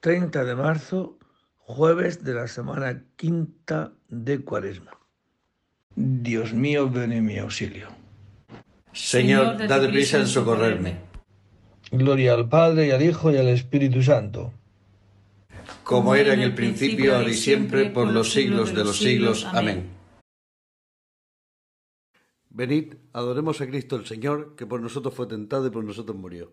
30 de marzo, jueves de la semana quinta de Cuaresma. Dios mío, ven en mi auxilio. Señor, dad prisa en socorrerme. Gloria al Padre y al Hijo y al Espíritu Santo. Como era en el principio, ahora y siempre, por los siglos de los siglos. Amén. Venid, adoremos a Cristo el Señor, que por nosotros fue tentado y por nosotros murió.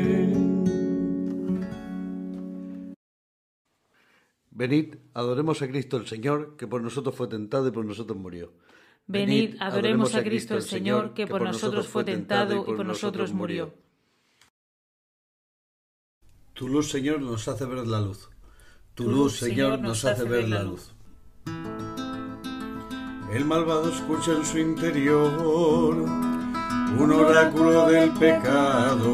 Venid, adoremos a Cristo el Señor, que por nosotros fue tentado y por nosotros murió. Venid, adoremos a Cristo el Señor, que por nosotros fue tentado y por nosotros murió. Tu luz, Señor, nos hace ver la luz. Tu luz, Señor, nos hace ver la luz. El malvado escucha en su interior un oráculo del pecado.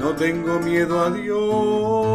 No tengo miedo a Dios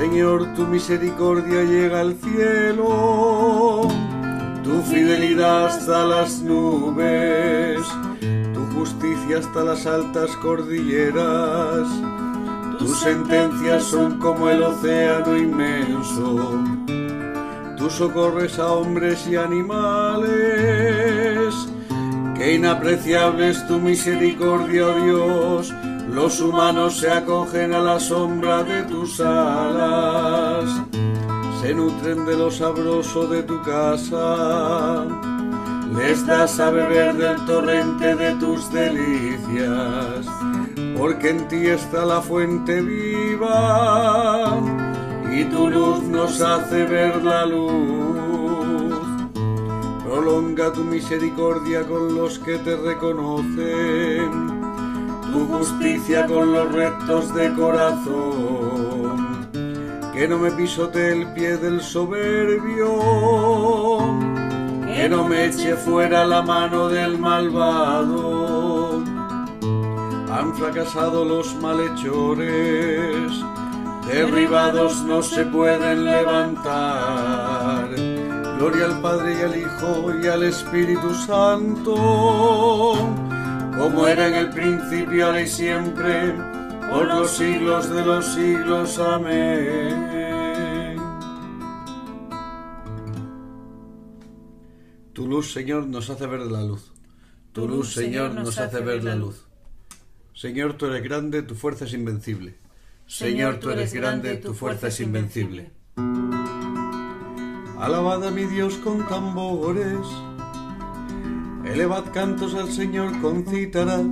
Señor, tu misericordia llega al cielo, tu fidelidad hasta las nubes, tu justicia hasta las altas cordilleras. Tus sentencias son como el océano inmenso. Tú socorres a hombres y animales. Qué inapreciable es tu misericordia, oh Dios los humanos se acogen a la sombra de tus alas, se nutren de lo sabroso de tu casa, les das a beber del torrente de tus delicias, porque en ti está la fuente viva y tu luz nos hace ver la luz. Prolonga tu misericordia con los que te reconocen tu justicia con los rectos de corazón, que no me pisote el pie del soberbio, que no me eche fuera la mano del malvado. Han fracasado los malhechores, derribados no se pueden levantar. Gloria al Padre y al Hijo y al Espíritu Santo, como era en el principio, ahora y siempre, por los siglos de los siglos. Amén. Tu luz, Señor, nos hace ver la luz. Tu luz, Señor, nos hace ver la luz. Señor, tú eres grande, tu fuerza es invencible. Señor, tú eres grande, tu fuerza es invencible. Alabad a mi Dios con tambores, elevad cantos al Señor con cítaras,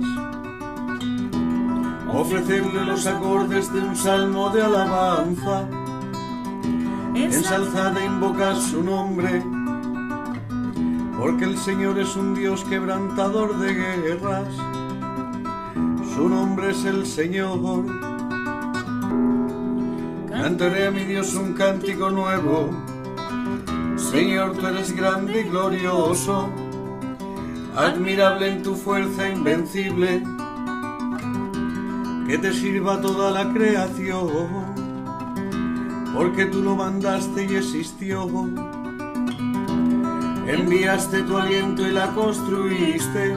ofrecerle los acordes de un salmo de alabanza, ensalzad e invocad su nombre, porque el Señor es un Dios quebrantador de guerras, su nombre es el Señor. Cantaré a mi Dios un cántico nuevo, Señor, tú eres grande y glorioso, admirable en tu fuerza invencible, que te sirva toda la creación, porque tú lo mandaste y existió. Enviaste tu aliento y la construiste,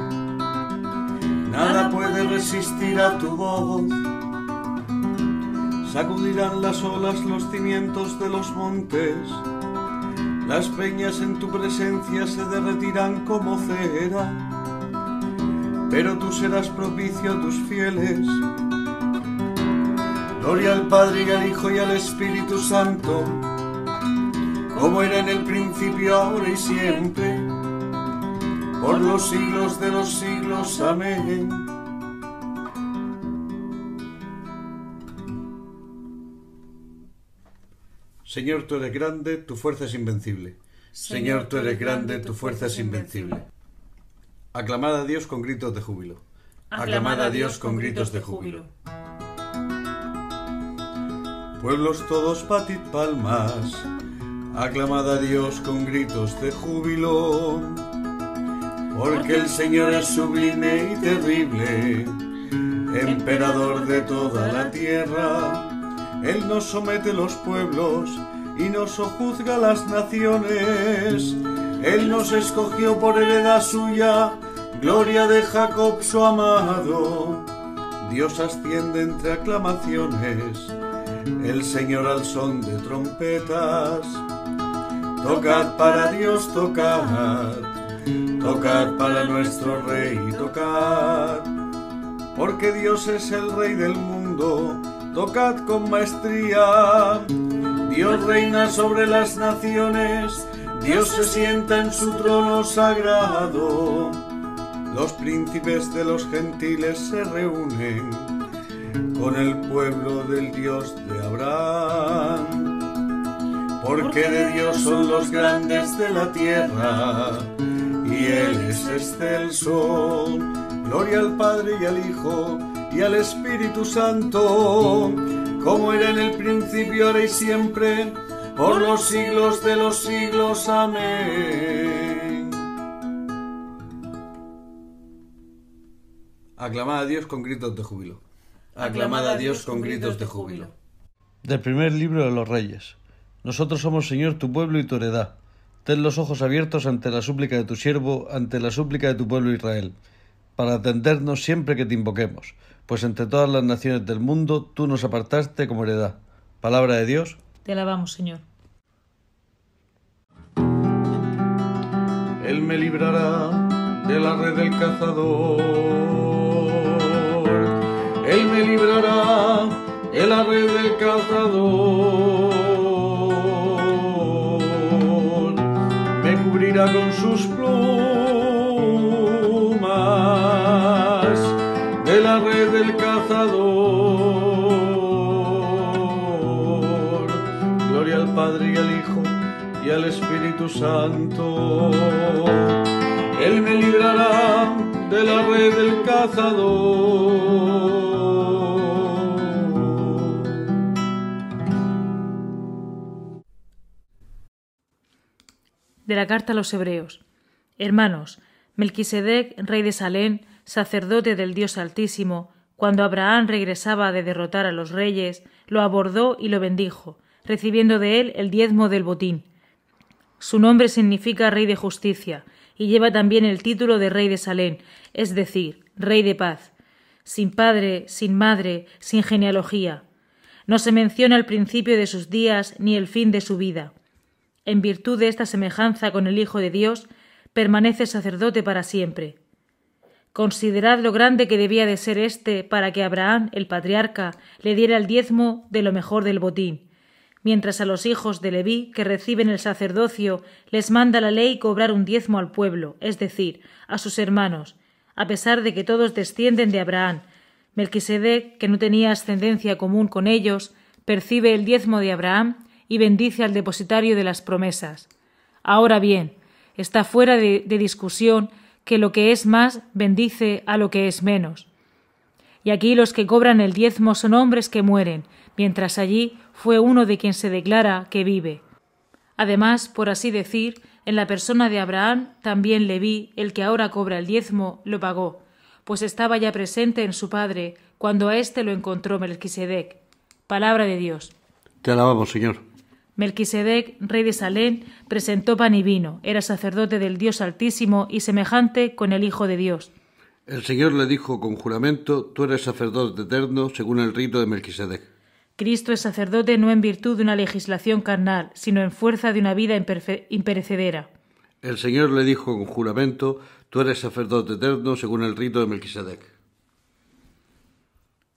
nada puede resistir a tu voz. Sacudirán las olas los cimientos de los montes las peñas en tu presencia se derretirán como cera, pero tú serás propicio a tus fieles. Gloria al Padre y al Hijo y al Espíritu Santo, como era en el principio, ahora y siempre, por los siglos de los siglos. Amén. Señor, tú eres grande, tu fuerza es invencible. Señor, tú eres grande, tu fuerza es invencible. Aclamad a Dios con gritos de júbilo. Aclamad a Dios con gritos de júbilo. Pueblos todos patid palmas. Aclamad a Dios con gritos de júbilo. Porque el Señor es sublime y terrible, emperador de toda la tierra él nos somete los pueblos y nos sojuzga las naciones. Él nos escogió por heredad suya, gloria de Jacob su amado. Dios asciende entre aclamaciones, el Señor al son de trompetas. Tocad para Dios, tocad, tocad para nuestro Rey, tocad, porque Dios es el Rey del mundo tocad con maestría. Dios reina sobre las naciones, Dios se sienta en su trono sagrado. Los príncipes de los gentiles se reúnen con el pueblo del Dios de Abraham. Porque de Dios son los grandes de la tierra y Él es excelso. Gloria al Padre y al Hijo y al Espíritu Santo, como era en el principio, ahora y siempre, por los siglos de los siglos. Amén. Aclamad a Dios con gritos de júbilo. Aclamad a Dios con gritos de júbilo. Del primer libro de los Reyes. Nosotros somos, Señor, tu pueblo y tu heredad. Ten los ojos abiertos ante la súplica de tu siervo, ante la súplica de tu pueblo Israel, para atendernos siempre que te invoquemos pues entre todas las naciones del mundo tú nos apartaste como heredad. Palabra de Dios. Te alabamos, Señor. Él me librará de la red del cazador. Él me librará de la red del cazador. Espíritu Santo. Él me librará de la red del cazador. De la carta a los Hebreos. Hermanos, Melquisedec, rey de Salén, sacerdote del Dios Altísimo, Cuando Abraham regresaba de derrotar a los reyes, lo abordó y lo bendijo, recibiendo de él el diezmo del botín. Su nombre significa Rey de Justicia, y lleva también el título de Rey de Salén, es decir, Rey de Paz, sin padre, sin madre, sin genealogía. No se menciona el principio de sus días ni el fin de su vida. En virtud de esta semejanza con el Hijo de Dios, permanece sacerdote para siempre. Considerad lo grande que debía de ser éste para que Abraham, el patriarca, le diera el diezmo de lo mejor del botín, mientras a los hijos de Leví, que reciben el sacerdocio, les manda la ley cobrar un diezmo al pueblo, es decir, a sus hermanos, a pesar de que todos descienden de Abraham. Melquisedec, que no tenía ascendencia común con ellos, percibe el diezmo de Abraham y bendice al depositario de las promesas. Ahora bien, está fuera de, de discusión que lo que es más bendice a lo que es menos. Y aquí los que cobran el diezmo son hombres que mueren, mientras allí fue uno de quien se declara que vive. Además, por así decir, en la persona de Abraham también Leví, el que ahora cobra el diezmo, lo pagó, pues estaba ya presente en su padre cuando a éste lo encontró Melquisedec. Palabra de Dios. Te alabamos, Señor. Melquisedec, rey de Salén, presentó pan y vino, era sacerdote del Dios Altísimo y semejante con el Hijo de Dios. El Señor le dijo con juramento, tú eres sacerdote eterno según el rito de Melquisedec. Cristo es sacerdote no en virtud de una legislación carnal, sino en fuerza de una vida imperecedera. El Señor le dijo con juramento, tú eres sacerdote eterno según el rito de Melquisedec.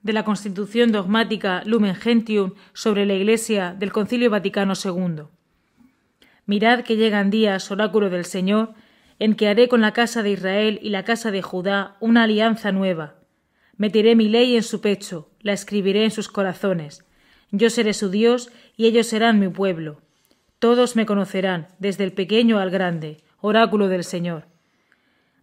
De la Constitución dogmática Lumen Gentium sobre la Iglesia del Concilio Vaticano II. Mirad que llegan días, oráculo del Señor, en que haré con la casa de Israel y la casa de Judá una alianza nueva. Meteré mi ley en su pecho, la escribiré en sus corazones yo seré su Dios y ellos serán mi pueblo. Todos me conocerán, desde el pequeño al grande, oráculo del Señor.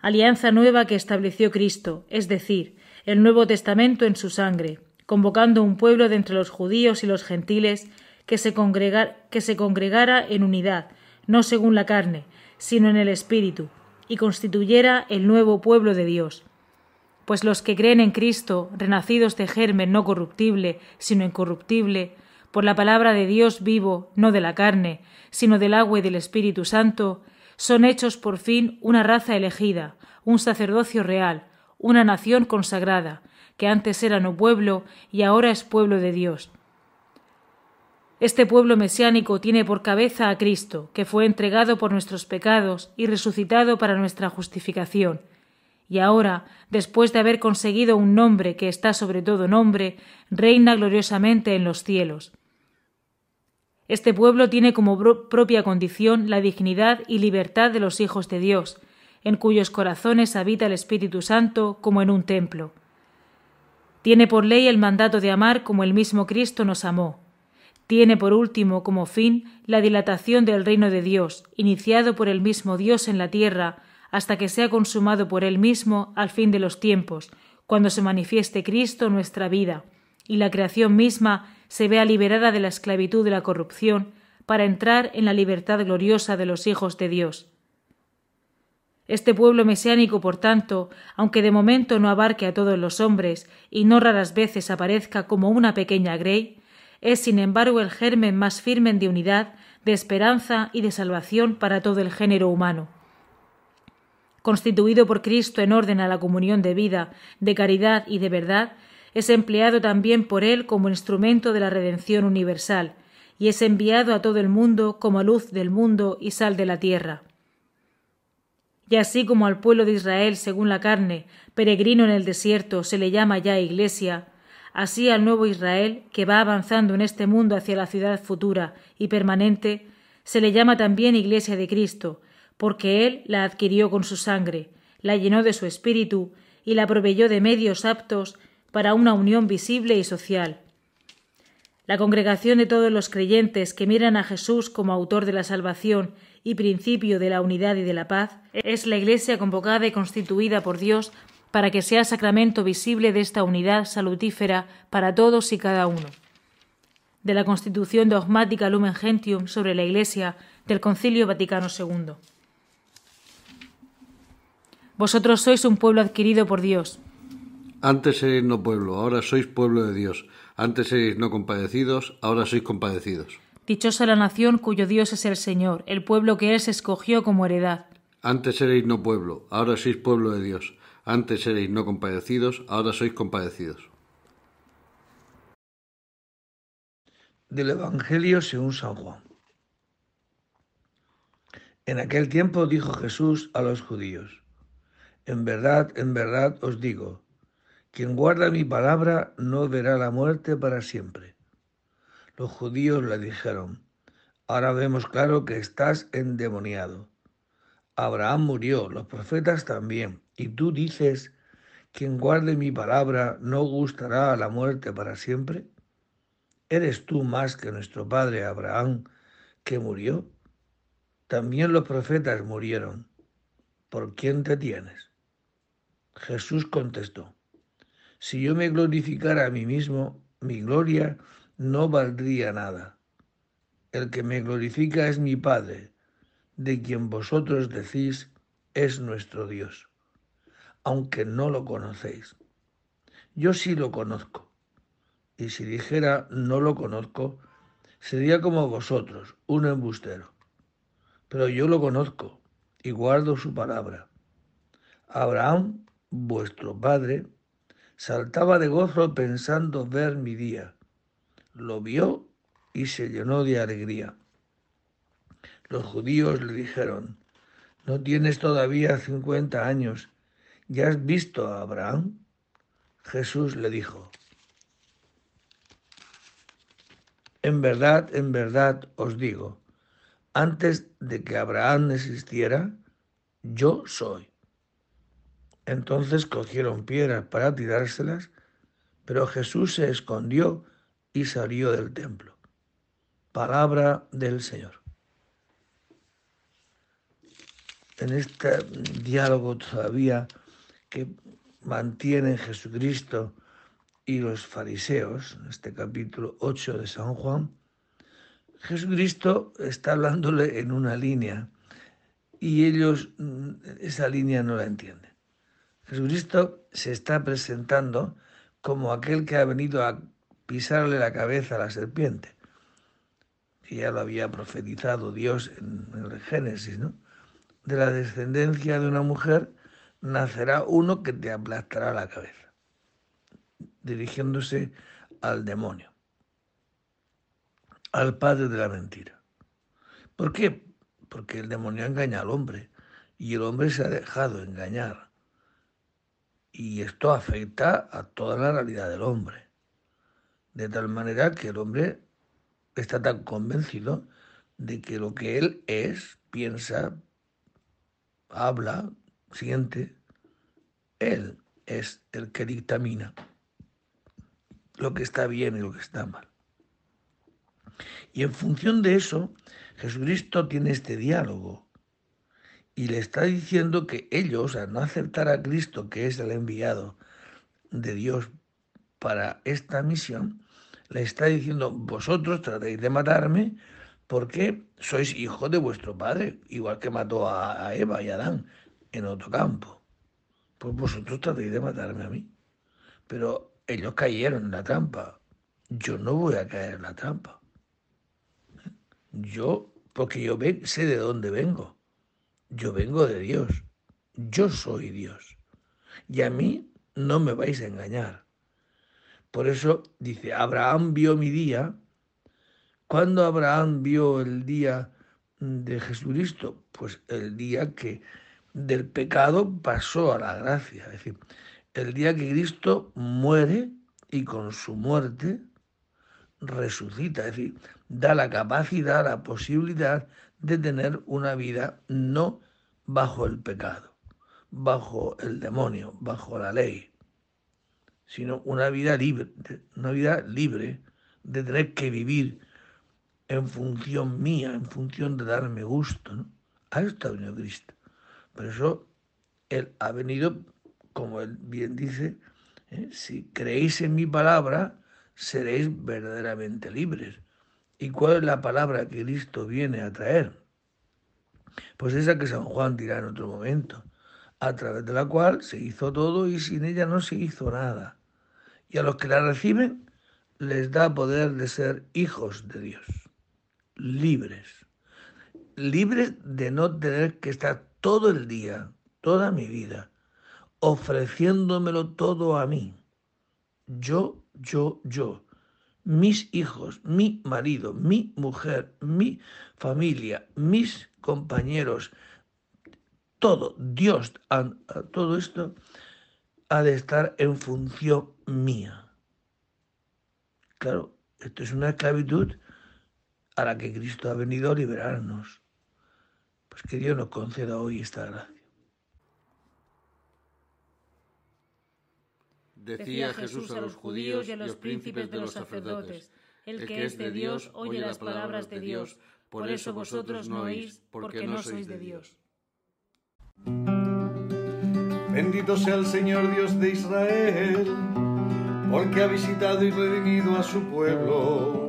Alianza nueva que estableció Cristo, es decir, el Nuevo Testamento en su sangre, convocando un pueblo de entre los judíos y los gentiles que se, que se congregara en unidad, no según la carne, sino en el Espíritu, y constituyera el nuevo pueblo de Dios pues los que creen en Cristo, renacidos de germen no corruptible, sino incorruptible, por la palabra de Dios vivo, no de la carne, sino del agua y del Espíritu Santo, son hechos por fin una raza elegida, un sacerdocio real, una nación consagrada, que antes era no pueblo y ahora es pueblo de Dios. Este pueblo mesiánico tiene por cabeza a Cristo, que fue entregado por nuestros pecados y resucitado para nuestra justificación, y ahora, después de haber conseguido un nombre que está sobre todo nombre, reina gloriosamente en los cielos. Este pueblo tiene como propia condición la dignidad y libertad de los hijos de Dios, en cuyos corazones habita el Espíritu Santo como en un templo. Tiene por ley el mandato de amar como el mismo Cristo nos amó. Tiene por último como fin la dilatación del reino de Dios, iniciado por el mismo Dios en la tierra, hasta que sea consumado por Él mismo al fin de los tiempos, cuando se manifieste Cristo nuestra vida, y la creación misma se vea liberada de la esclavitud de la corrupción, para entrar en la libertad gloriosa de los hijos de Dios. Este pueblo mesiánico, por tanto, aunque de momento no abarque a todos los hombres y no raras veces aparezca como una pequeña grey, es sin embargo el germen más firme de unidad, de esperanza y de salvación para todo el género humano constituido por Cristo en orden a la comunión de vida, de caridad y de verdad, es empleado también por Él como instrumento de la redención universal, y es enviado a todo el mundo como luz del mundo y sal de la tierra. Y así como al pueblo de Israel, según la carne, peregrino en el desierto, se le llama ya Iglesia, así al nuevo Israel, que va avanzando en este mundo hacia la ciudad futura y permanente, se le llama también Iglesia de Cristo, porque Él la adquirió con su sangre, la llenó de su espíritu y la proveyó de medios aptos para una unión visible y social. La congregación de todos los creyentes que miran a Jesús como autor de la salvación y principio de la unidad y de la paz es la Iglesia convocada y constituida por Dios para que sea sacramento visible de esta unidad salutífera para todos y cada uno. De la Constitución dogmática Lumen Gentium sobre la Iglesia del Concilio Vaticano II. Vosotros sois un pueblo adquirido por Dios. Antes seréis no pueblo, ahora sois pueblo de Dios. Antes seréis no compadecidos, ahora sois compadecidos. Dichosa la nación cuyo Dios es el Señor, el pueblo que Él se escogió como heredad. Antes seréis no pueblo, ahora sois pueblo de Dios. Antes seréis no compadecidos, ahora sois compadecidos. Del Evangelio según San Juan. En aquel tiempo dijo Jesús a los judíos, En verdad, en verdad os digo, quien guarda mi palabra no verá la muerte para siempre. Los judíos le dijeron, Ahora vemos claro que estás endemoniado. Abraham murió, los profetas también, y tú dices, quien guarde mi palabra no gustará a la muerte para siempre. ¿Eres tú más que nuestro padre Abraham, que murió? También los profetas murieron. ¿Por quién te tienes? Jesús contestó, si yo me glorificara a mí mismo, mi gloria no valdría nada. El que me glorifica es mi Padre, de quien vosotros decís es nuestro Dios, aunque no lo conocéis. Yo sí lo conozco, y si dijera no lo conozco, sería como vosotros, un embustero. Pero yo lo conozco y guardo su palabra. Abraham, vuestro padre, Saltaba de gozo pensando ver mi día. Lo vio y se llenó de alegría. Los judíos le dijeron, ¿no tienes todavía cincuenta años? ¿Ya has visto a Abraham? Jesús le dijo, En verdad, en verdad os digo, antes de que Abraham existiera, yo soy. Entonces cogieron piedras para tirárselas, pero Jesús se escondió y salió del templo. Palabra del Señor. En este diálogo todavía que mantienen Jesucristo y los fariseos, en este capítulo 8 de San Juan, Jesucristo está hablándole en una línea y ellos mm, esa línea no la entienden. Jesucristo se está presentando como aquel que ha venido a pisarle la cabeza a la serpiente, que ya lo había profetizado Dios en, el Génesis, ¿no? De la descendencia de una mujer nacerá uno que te aplastará la cabeza, dirigiéndose al demonio, al padre de la mentira. ¿Por qué? Porque el demonio engaña al hombre y el hombre se ha dejado engañar. Y esto afecta a toda la realidad del hombre. De tal manera que el hombre está tan convencido de que lo que él es, piensa, habla, siente, él es el que dictamina lo que está bien y lo que está mal. Y en función de eso, Jesucristo tiene este diálogo y le está diciendo que ellos, al no aceptar a Cristo, que es el enviado de Dios para esta misión, le está diciendo, vosotros tratéis de matarme porque sois hijos de vuestro padre, igual que mató a, Eva y a Adán en otro campo. Pues vosotros tratéis de matarme a mí. Pero ellos cayeron en la trampa. Yo no voy a caer en la trampa. Yo, porque yo sé de dónde vengo. Yo vengo de Dios. Yo soy Dios. Y a mí no me vais a engañar. Por eso dice, Abraham vio mi día. ¿Cuándo Abraham vio el día de Jesucristo? Pues el día que del pecado pasó a la gracia. Es decir, el día que Cristo muere y con su muerte resucita. Es decir, da la capacidad, la posibilidad de tener una vida no bajo el pecado, bajo el demonio, bajo la ley, sino una vida libre, una vida libre de tener que vivir en función mía, en función de darme gusto. A esto ha venido Cristo. Por eso Él ha venido, como Él bien dice, ¿eh? si creéis en mi palabra, seréis verdaderamente libres. ¿Y cuál es la palabra que Cristo viene a traer? Pues esa que San Juan dirá en otro momento. a través de la cual se hizo todo y sin ella no se hizo nada. Y a los que la reciben les da poder de ser hijos de Dios, libres, libres de no tener que estar todo el día, toda mi vida, ofreciéndomelo todo a mí. Yo, yo, yo mis hijos, mi marido, mi mujer, mi familia, mis compañeros, todo, Dios, todo esto ha de estar en función mía. Claro, esto es una esclavitud a la que Cristo ha venido a liberarnos. Pues que Dios nos conceda hoy esta gracia. Decía Jesús a los judíos y a los príncipes de los sacerdotes, el que es de Dios oye las palabras de Dios, por eso vosotros no oís, porque no sois de Dios. Bendito sea el Señor Dios de Israel, porque ha visitado y redimido a su pueblo,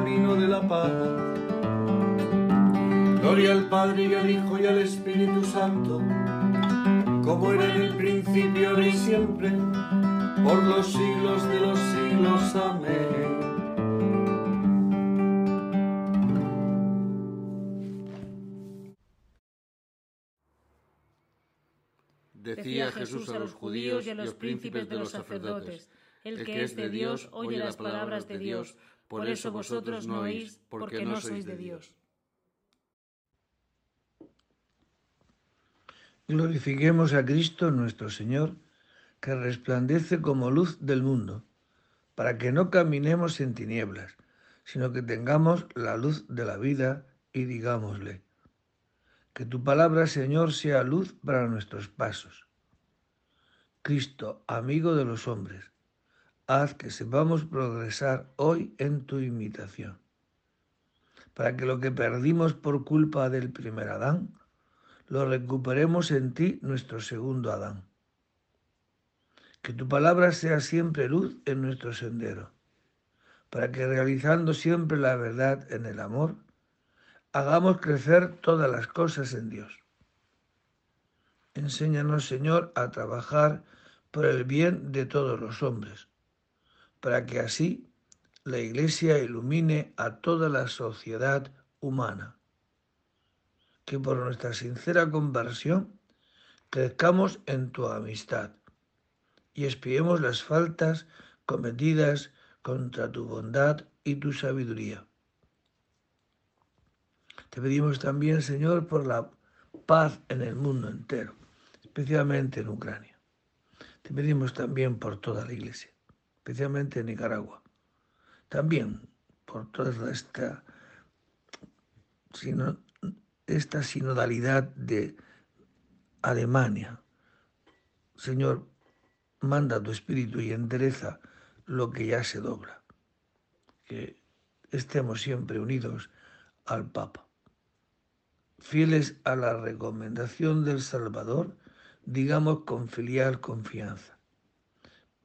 camino de la paz. Gloria al Padre y al Hijo y al Espíritu Santo como era en el principio, ahora y siempre, por los siglos de los siglos. Amén. Decía Jesús a los judíos y a los príncipes de los sacerdotes, el que es de Dios oye las palabras de Dios, por eso vosotros no oís, porque no sois de Dios. Glorifiquemos a Cristo nuestro Señor, que resplandece como luz del mundo, para que no caminemos en tinieblas, sino que tengamos la luz de la vida y digámosle, que tu palabra, Señor, sea luz para nuestros pasos. Cristo, amigo de los hombres, haz que sepamos progresar hoy en tu imitación, para que lo que perdimos por culpa del primer Adán, lo recuperemos en ti, nuestro segundo Adán. Que tu palabra sea siempre luz en nuestro sendero, para que realizando siempre la verdad en el amor, hagamos crecer todas las cosas en Dios. Enséñanos, Señor, a trabajar por el bien de todos los hombres, para que así la Iglesia ilumine a toda la sociedad humana que por nuestra sincera conversión crezcamos en tu amistad y espiemos las faltas cometidas contra tu bondad y tu sabiduría. Te pedimos también, Señor, por la paz en el mundo entero, especialmente en Ucrania. Te pedimos también por toda la Iglesia, especialmente en Nicaragua. También por toda esta sino esta sinodalidad de Alemania. Señor, manda tu espíritu y endereza lo que ya se dobla. Que estemos siempre unidos al Papa. fieles a la recomendación del Salvador, digamos con filial confianza.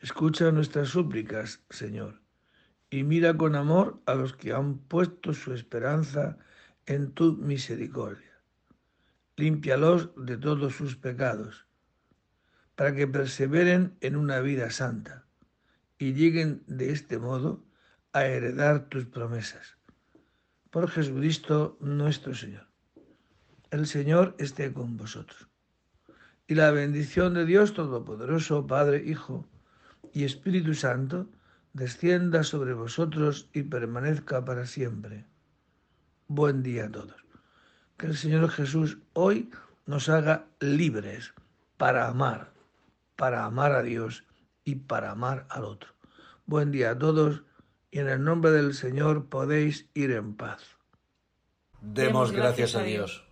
Escucha nuestras súplicas, Señor, y mira con amor a los que han puesto su esperanza en tu misericordia. Límpialos de todos sus pecados, para que perseveren en una vida santa y lleguen de este modo a heredar tus promesas por Jesucristo nuestro Señor. El Señor esté con vosotros. Y la bendición de Dios Todopoderoso, Padre, Hijo y Espíritu Santo, descienda sobre vosotros y permanezca para siempre. Buen día a todos. Que el Señor Jesús hoy nos haga libres para amar, para amar a Dios y para amar al otro. Buen día a todos y en el nombre del Señor podéis ir en paz. Demos gracias a Dios.